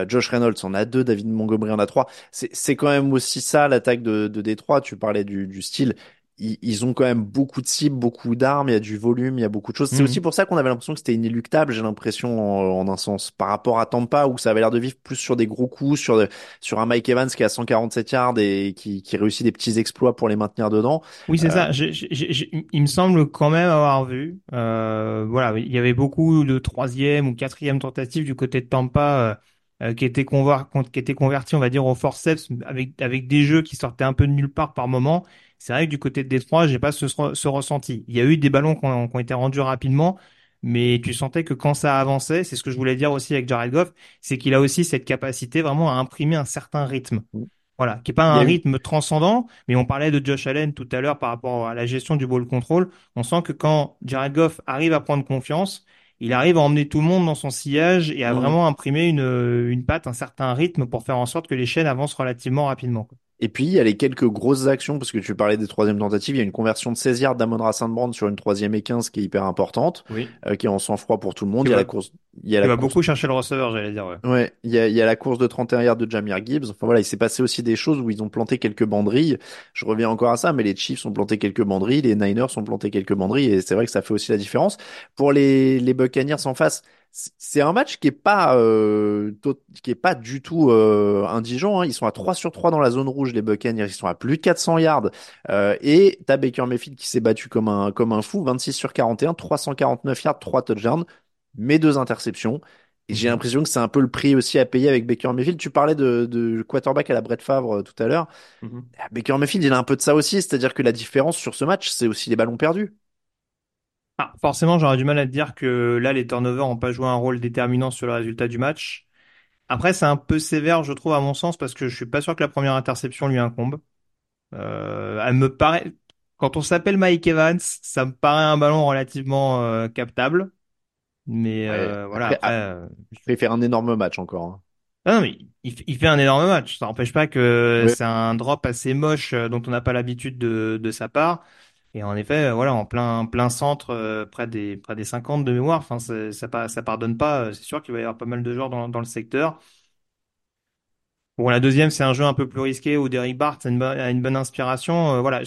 Josh Reynolds en a 2. David Montgomery en a 3. C'est, c'est quand même aussi ça, l'attaque de, de Détroit. Tu parlais du, du style. Ils, ils ont quand même beaucoup de cibles, beaucoup d'armes. Il y a du volume, il y a beaucoup de choses. C'est Mhm. aussi pour ça qu'on avait l'impression que c'était inéluctable, j'ai l'impression, en, en un sens. Par rapport à Tampa, où ça avait l'air de vivre plus sur des gros coups, sur, de- sur un Mike Evans qui a 147 yards et qui, qui réussit des petits exploits pour les maintenir dedans. Oui, c'est Euh, ça. J'ai- il me semble quand même avoir vu. Euh, voilà, il y avait beaucoup de troisième ou quatrième tentatives du côté de Tampa euh, euh, qui étaient conver- qui étaient convertis, on va dire, au forceps avec avec des jeux qui sortaient un peu de nulle part par moment. C'est vrai que du côté de Détroit, j'ai pas ce, ce ressenti. Il y a eu des ballons qui ont, qui ont été rendus rapidement, mais tu sentais que quand ça avançait, c'est ce que je voulais dire aussi avec Jared Goff, c'est qu'il a aussi cette capacité vraiment à imprimer un certain rythme. Voilà, qui est pas un eu- rythme transcendant, mais on parlait de Josh Allen tout à l'heure par rapport à la gestion du ball control. On sent que quand Jared Goff arrive à prendre confiance, il arrive à emmener tout le monde dans son sillage et à Mhm. vraiment imprimer une, une patte, un certain rythme pour faire en sorte que les chaînes avancent relativement rapidement. quoi. Et puis, il y a les quelques grosses actions, parce que tu parlais des troisièmes tentatives. Il y a une conversion de 16 yards d'Amon-Ra St. Brown sur une troisième et 15 qui est hyper importante, Oui. euh, qui est en sang-froid pour tout le monde. Il y a la course, il y a Il la va course beaucoup chercher le receveur, j'allais dire. Ouais. Ouais, il y a, il y a la course de 31 yards de Jamir Gibbs. Enfin voilà, il s'est passé aussi des choses où ils ont planté quelques banderilles. Je reviens encore à ça, mais les Chiefs ont planté quelques banderilles, les Niners ont planté quelques banderilles, et c'est vrai que ça fait aussi la différence. Pour les, les Buccaneers en face, c'est un match qui est pas euh, qui est pas du tout euh, indigent. hein. Ils sont à 3 sur 3 dans la zone rouge, les Buccaneers. Ils sont à plus de 400 yards. Euh, et t'as Baker Mayfield qui s'est battu comme un comme un fou, 26 sur 41, 349 yards, 3 touchdowns, mais deux interceptions. Et j'ai l'impression que c'est un peu le prix aussi à payer avec Baker Mayfield. Tu parlais de, de quarterback à la Brett Favre euh, tout à l'heure. Mhm. Ah, Baker Mayfield, il a un peu de ça aussi, c'est-à-dire que la différence sur ce match, c'est aussi les ballons perdus. Ah, forcément, j'aurais du mal à te dire que là, les turnovers n'ont pas joué un rôle déterminant sur le résultat du match. Après, c'est un peu sévère, je trouve, à mon sens, parce que je suis pas sûr que la première interception lui incombe. Euh, elle me paraît, quand on s'appelle Mike Evans, ça me paraît un ballon relativement euh, captable. Mais euh, voilà, Après, après, euh, Il fait faire un énorme match encore. hein. ah non, mais il, f- il fait un énorme match. Ça n'empêche pas que Ouais. c'est un drop assez moche euh, dont on n'a pas l'habitude de, de sa part. Et en effet, euh, voilà, en plein plein centre, euh, près des près des 50 de mémoire. Enfin, ça ça pardonne pas. Euh, C'est sûr qu'il va y avoir pas mal de joueurs dans dans le secteur. Bon, la deuxième, c'est un jeu un peu plus risqué où Derrick Bart a une, bonne inspiration. Voilà.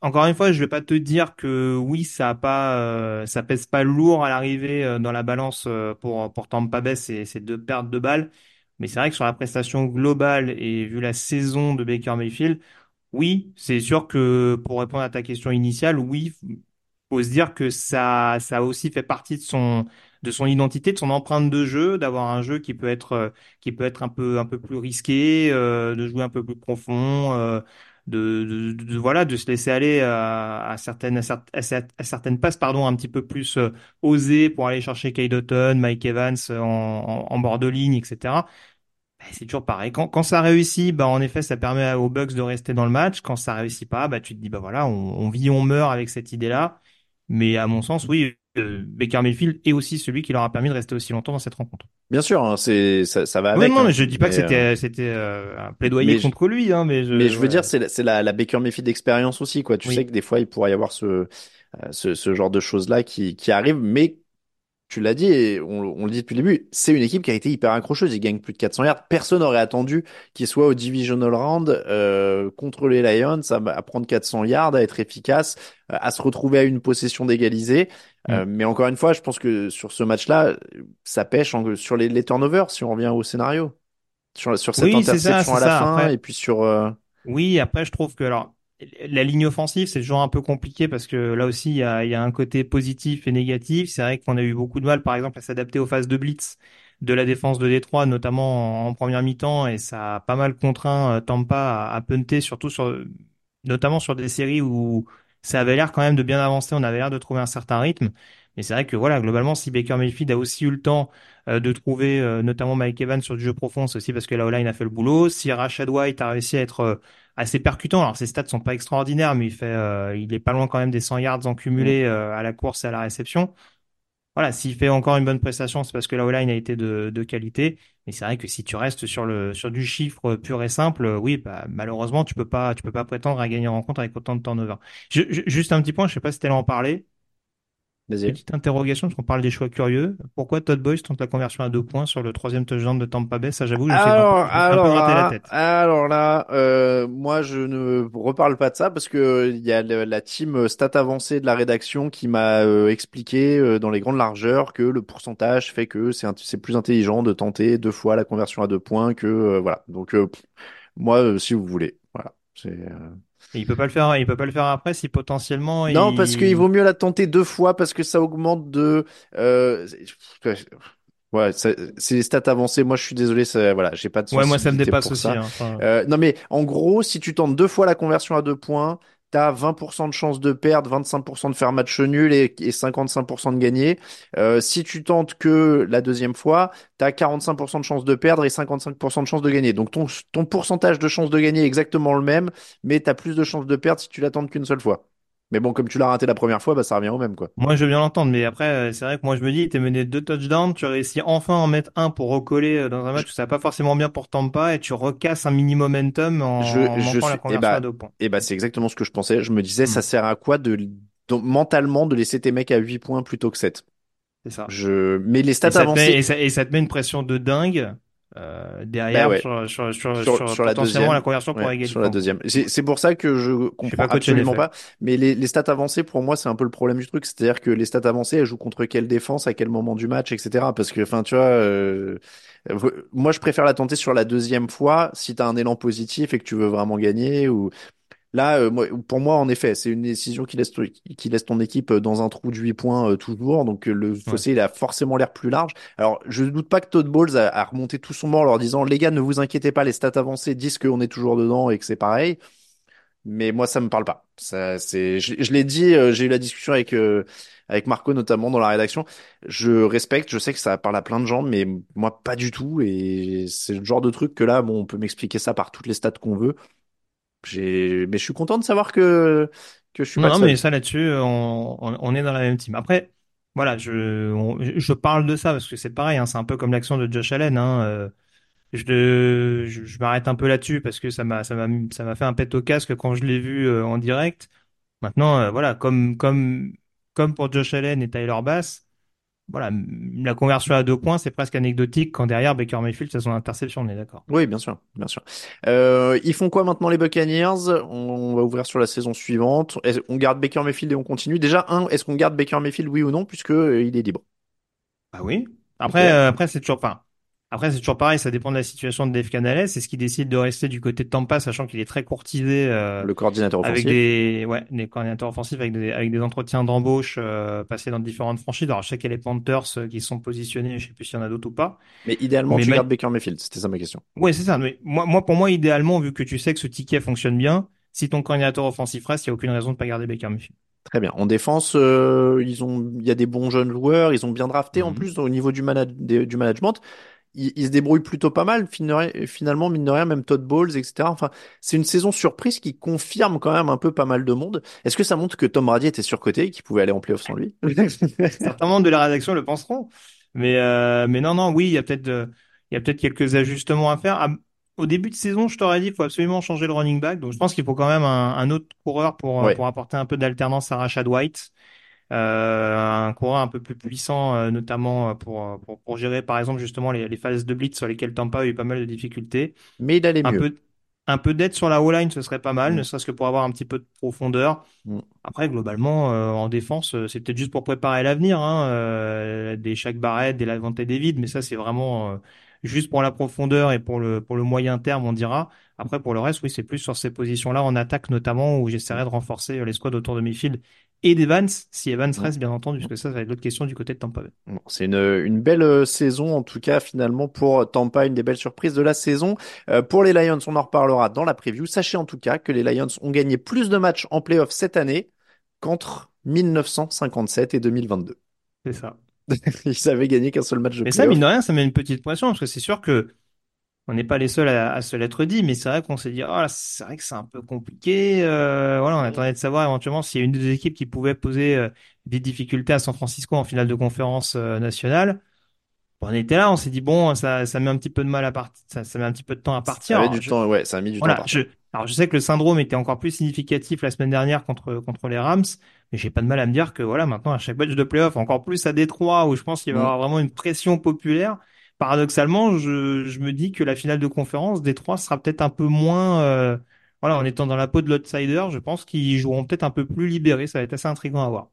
Encore une fois, je vais pas te dire que oui, ça a pèse pas lourd à l'arrivée dans la balance pour pour Tampa Bay, c'est c'est deux pertes de balles. Mais c'est vrai que sur la prestation globale et vu la saison de Baker Mayfield, oui, c'est sûr que pour répondre à ta question initiale, oui, faut se dire que ça, aussi fait partie de son, de son identité, de son empreinte de jeu, d'avoir un jeu qui peut être, euh, un peu, plus risqué, euh, de jouer un peu plus profond, euh, de, voilà, de se laisser aller à, certaines, à, cer- à cer- à certaines passes, pardon, un petit peu plus osées pour aller chercher Kyle Dotton, Mike Evans en, en, en bord de ligne, etc. Ben, C'est toujours pareil. Quand, quand ça réussit, bah, en effet, ça permet aux Bucks de rester dans le match. Quand ça réussit pas, bah, tu te dis, bah voilà, on, on vit, on meurt avec cette idée-là. Mais à mon sens, oui, euh, Baker Mayfield est aussi celui qui leur a permis de rester aussi longtemps dans cette rencontre. Bien sûr, hein, c'est ça, ça va avec. non, hein. mais je dis pas que c'était, euh, c'était euh, un plaidoyer je- contre lui, hein, mais je, Mais je veux dire, c'est la, c'est la, la Baker Mayfield expérience aussi, quoi. Tu Oui. sais que des fois, il pourrait y avoir ce, euh, ce, ce genre de choses-là qui, qui arrivent, mais tu l'as dit et on, on le dit depuis le début, c'est une équipe qui a été hyper accrocheuse. Ils gagnent plus de 400 yards. Personne n'aurait attendu qu'ils soient au divisional round euh, contre les Lions, à, à, prendre 400 yards, à être efficace, à se retrouver à une possession d'égalisée. Euh, mais encore une fois, je pense que sur ce match-là, ça pêche en, sur les, les turnovers, si on revient au scénario. Sur, sur cette Oui, interception ça, à la ça. fin, Après- et puis sur... euh, Oui, après, je trouve que alors la ligne offensive, c'est toujours un peu compliqué parce que là aussi, il y a, y a un côté positif et négatif. C'est vrai qu'on a eu beaucoup de mal, par exemple, à s'adapter aux phases de blitz de la défense de Détroit, notamment en, première mi-temps, et ça a pas mal contraint euh, Tampa à, punter, surtout sur, notamment sur des séries où ça avait l'air quand même de bien avancer, on avait l'air de trouver un certain rythme. Mais c'est vrai que voilà, globalement, si Baker Mayfield a aussi eu le temps euh, de trouver euh, notamment Mike Evans sur du jeu profond, c'est aussi parce que la O-line a fait le boulot. Si Rashad White a réussi à être assez percutant, alors ses stats sont pas extraordinaires, mais il fait, euh, il est pas loin quand même des 100 yards en cumulé euh, à la course et à la réception. Voilà, s'il fait encore une bonne prestation, c'est parce que la O-line a été de, de qualité. Mais c'est vrai que si tu restes sur le sur du chiffre pur et simple, oui, bah, malheureusement, tu peux pas tu peux pas prétendre à gagner en rencontre avec autant de turnover. Je- je- juste un petit point, je sais pas si tu en parler. Petite interrogation, parce qu'on parle des choix curieux. Pourquoi Todd Boyce tente la conversion à deux points sur le troisième touchdown de Tampa Bay? Ça, j'avoue, je Alors, un peu alors gratté la là, tête. alors là, euh, moi je ne reparle pas de ça parce que il y a le- la team stat avancée de la rédaction qui m'a euh, expliqué euh, dans les grandes largeurs que le pourcentage fait que c'est plus intelligent de tenter deux fois la conversion à deux points que euh, voilà. Donc euh, pff, moi, euh, si vous voulez, voilà. C'est euh, Et il peut pas le faire, il peut pas le faire après si potentiellement non parce qu'il il... vaut mieux la tenter deux fois parce que ça augmente de euh, Ouais, c'est les stats avancées. Moi, je suis désolé, ça, voilà, j'ai pas de Ouais, moi, ça me dépasse aussi, hein. Enfin, Euh, non, mais en gros, si tu tentes deux fois la conversion à deux points, t'as 20% de chance de perdre, 25% de faire match nul et, et 55% de gagner. Euh, si tu tentes que la deuxième fois, t'as 45% de chance de perdre et 55% de chance de gagner. Donc ton, ton pourcentage de chance de gagner est exactement le même, mais t'as plus de chances de perdre si tu la tentes qu'une seule fois. Mais bon, comme tu l'as raté la première fois, bah ça revient au même, quoi. Moi, je veux bien l'entendre, mais après, euh, c'est vrai que moi, je me dis, t'es mené deux touchdowns, tu réussis enfin à en mettre un pour recoller euh, dans un match où ça va pas forcément bien pour Tampa, et tu recasses un mini momentum en, Je, en je suis, la et conversion à bah, deux points. et bah, c'est exactement ce que je pensais. Je me disais, ça Hmm. sert à quoi de, mentalement de laisser tes mecs à 8 points plutôt que 7. C'est ça. Je, mais les Et stats met, avancées, et, ça, et ça te met une pression de dingue euh, derrière bah ouais. sur, sur, sur, sur, la potentiellement deuxième, la conversion pour ouais, égalité. sur la deuxième. C'est pour ça que je comprends pas absolument pas. Mais les, les stats avancées, pour moi, c'est un peu le problème du truc. C'est-à-dire que les stats avancées, elles jouent contre quelle défense, à quel moment du match, etc. Parce que, enfin, tu vois, euh, moi, je préfère la tenter sur la deuxième fois si t'as un élan positif et que tu veux vraiment gagner ou Là, euh, pour moi, en effet, c'est une décision qui laisse, qui laisse ton équipe euh, dans un trou de 8 points euh, toujours. Donc, euh, le fossé, il a forcément l'air plus large. Alors, je ne doute pas que Todd Bowles a, a remonté tout son banc en leur disant, les gars, ne vous inquiétez pas, les stats avancées disent qu'on est toujours dedans et que c'est pareil. Mais moi, ça me parle pas. Ça, c'est, je, je l'ai dit, euh, j'ai eu la discussion avec, euh, avec Marco, notamment dans la rédaction. Je respecte, je sais que ça parle à plein de gens, mais moi, pas du tout. Et c'est le genre de truc que là, bon, on peut m'expliquer ça par toutes les stats qu'on veut. J'ai, mais je suis content de savoir que, que je suis Non, pas non, mais ça là-dessus, on, on, on est dans la même team. Après, voilà, je, on- je parle de ça parce que c'est pareil, hein, c'est un peu comme l'action de Josh Allen. Hein, euh, je, je, je m'arrête un peu là-dessus parce que ça m'a, ça m'a, ça m'a fait un pet au casque quand je l'ai vu euh, en direct. Maintenant, euh, voilà, comme, comme, comme pour Josh Allen et Tyler Bass, voilà, la conversion à deux points, c'est presque anecdotique quand derrière Baker Mayfield a son interception, on est d'accord. Oui, bien sûr, bien sûr. Euh, ils font quoi maintenant les Buccaneers? On va ouvrir sur la saison suivante. On garde Baker Mayfield et on continue? Déjà, un, est-ce qu'on garde Baker Mayfield, oui ou non, puisque euh, il est libre? Ah oui. Après, euh, après c'est toujours pas. Après, c'est toujours pareil, ça dépend de la situation de Dave Canales. C'est ce qu'il décide de rester du côté de Tampa, sachant qu'il est très courtisé euh, Le coordinateur avec offensif. des, ouais, des coordinateurs offensifs, avec des, avec des entretiens d'embauche euh, passés dans différentes franchises. Alors, je sais qu'il y a les Panthers euh, qui sont positionnés, je sais plus s'il y en a d'autres ou pas. Mais idéalement, Mais tu gardes Baker Mayfield. C'était ça ma question. Ouais, c'est ça. Mais moi, moi, pour moi, idéalement, vu que tu sais que ce ticket fonctionne bien, si ton coordinateur offensif reste, il n'y a aucune raison de pas garder Baker Mayfield. Très bien. En défense, euh, ils ont, il y a des bons jeunes joueurs. Ils ont bien drafté en Mhm. plus au niveau du, mana- des- du management. Ils se débrouillent plutôt pas mal. Finalement, mine de rien, même Todd Bowles, etc. Enfin, c'est une saison surprise qui confirme quand même un peu pas mal de monde. Est-ce que ça montre que Tom Brady était surcoté et qu'il pouvait aller en playoff sans lui? Certains membres de la rédaction le penseront. Mais, euh, mais non, non, oui, il y a peut-être, euh, il y a peut-être quelques ajustements à faire. Au début de saison, je t'aurais dit, il faut absolument changer le running back. Donc, je pense qu'il faut quand même un, un autre coureur pour, euh, Ouais. pour apporter un peu d'alternance à Rashad White. Euh, un coureur un peu plus puissant, euh, notamment pour, pour, pour gérer par exemple justement les, les phases de blitz sur lesquelles Tampa a eu pas mal de difficultés. Mais il allait Un mieux. peu, un peu d'aide sur la O-line, ce serait pas mal, Mm. ne serait-ce que pour avoir un petit peu de profondeur. Mm. Après, globalement, euh, en défense, euh, c'est peut-être juste pour préparer l'avenir, hein, euh, des Shaq Barrett, des Lavonte David, mais ça, c'est vraiment euh, juste pour la profondeur et pour le, pour le moyen terme, on dira. Après, pour le reste, oui, c'est plus sur ces positions-là, en attaque notamment, où j'essaierai de renforcer euh, les squads autour de Mayfield et d'Evans, si Evans Mm. reste, bien entendu, parce que ça, ça va être l'autre question du côté de Tampa Bay. C'est une, une belle euh, saison, en tout cas, finalement, pour Tampa, une des belles surprises de la saison. Euh, pour les Lions, on en reparlera dans la preview. Sachez en tout cas que les Lions ont gagné plus de matchs en playoff cette année qu'entre 1957 et 2022. C'est ça. Ils avaient gagné qu'un seul match de Mais ça, mine de rien, ça met une petite pression, parce que c'est sûr que on n'est pas les seuls à, à se l'être dit, mais c'est vrai qu'on s'est dit, oh c'est vrai que c'est un peu compliqué. Euh, voilà, on attendait de savoir éventuellement s'il y a une des équipes qui pouvait poser euh, des difficultés à San Francisco en finale de conférence euh, nationale. Bon, on était là, on s'est dit, bon, ça, ça met un petit peu de mal à partir, ça, ça met un petit peu de temps à partir. Ça Alors, du je- temps, ouais, ça a mis du temps à je, alors je sais que le syndrome était encore plus significatif la semaine dernière contre, contre les Rams, mais j'ai pas de mal à me dire que voilà, maintenant à chaque match de playoff, encore plus à Détroit, où je pense qu'il va y Mm. avoir vraiment une pression populaire, paradoxalement, je, je me dis que la finale de conférence, Détroit sera peut-être un peu moins, euh, voilà, en étant dans la peau de l'outsider, je pense qu'ils joueront peut-être un peu plus libérés, ça va être assez intriguant à voir.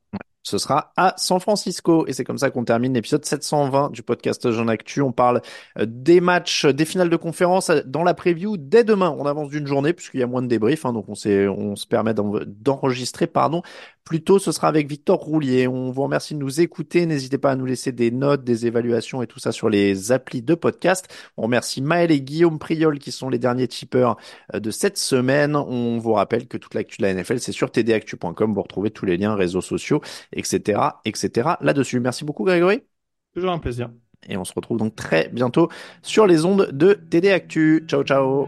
Ce sera à San Francisco. Et c'est comme ça qu'on termine l'épisode 720 du podcast Jean Actu. On parle euh, des matchs, des finales de conférence euh, dans la preview dès demain. On avance d'une journée puisqu'il y a moins de débriefs. hein, donc on, on se permet d'en- d'enregistrer, pardon. Plus tôt, ce sera avec Victor Roulier. On vous remercie de nous écouter. N'hésitez pas à nous laisser des notes, des évaluations et tout ça sur les applis de podcast. On remercie Maël et Guillaume Priol qui sont les derniers tipeurs euh, de cette semaine. On vous rappelle que toute l'actu de la NFL, c'est sur tdactu.com. Vous retrouvez tous les liens, réseaux sociaux, etc., etc. là-dessus. Merci beaucoup, Grégory. Toujours un plaisir. Et on se retrouve donc très bientôt sur les ondes de TD Actu. Ciao, ciao.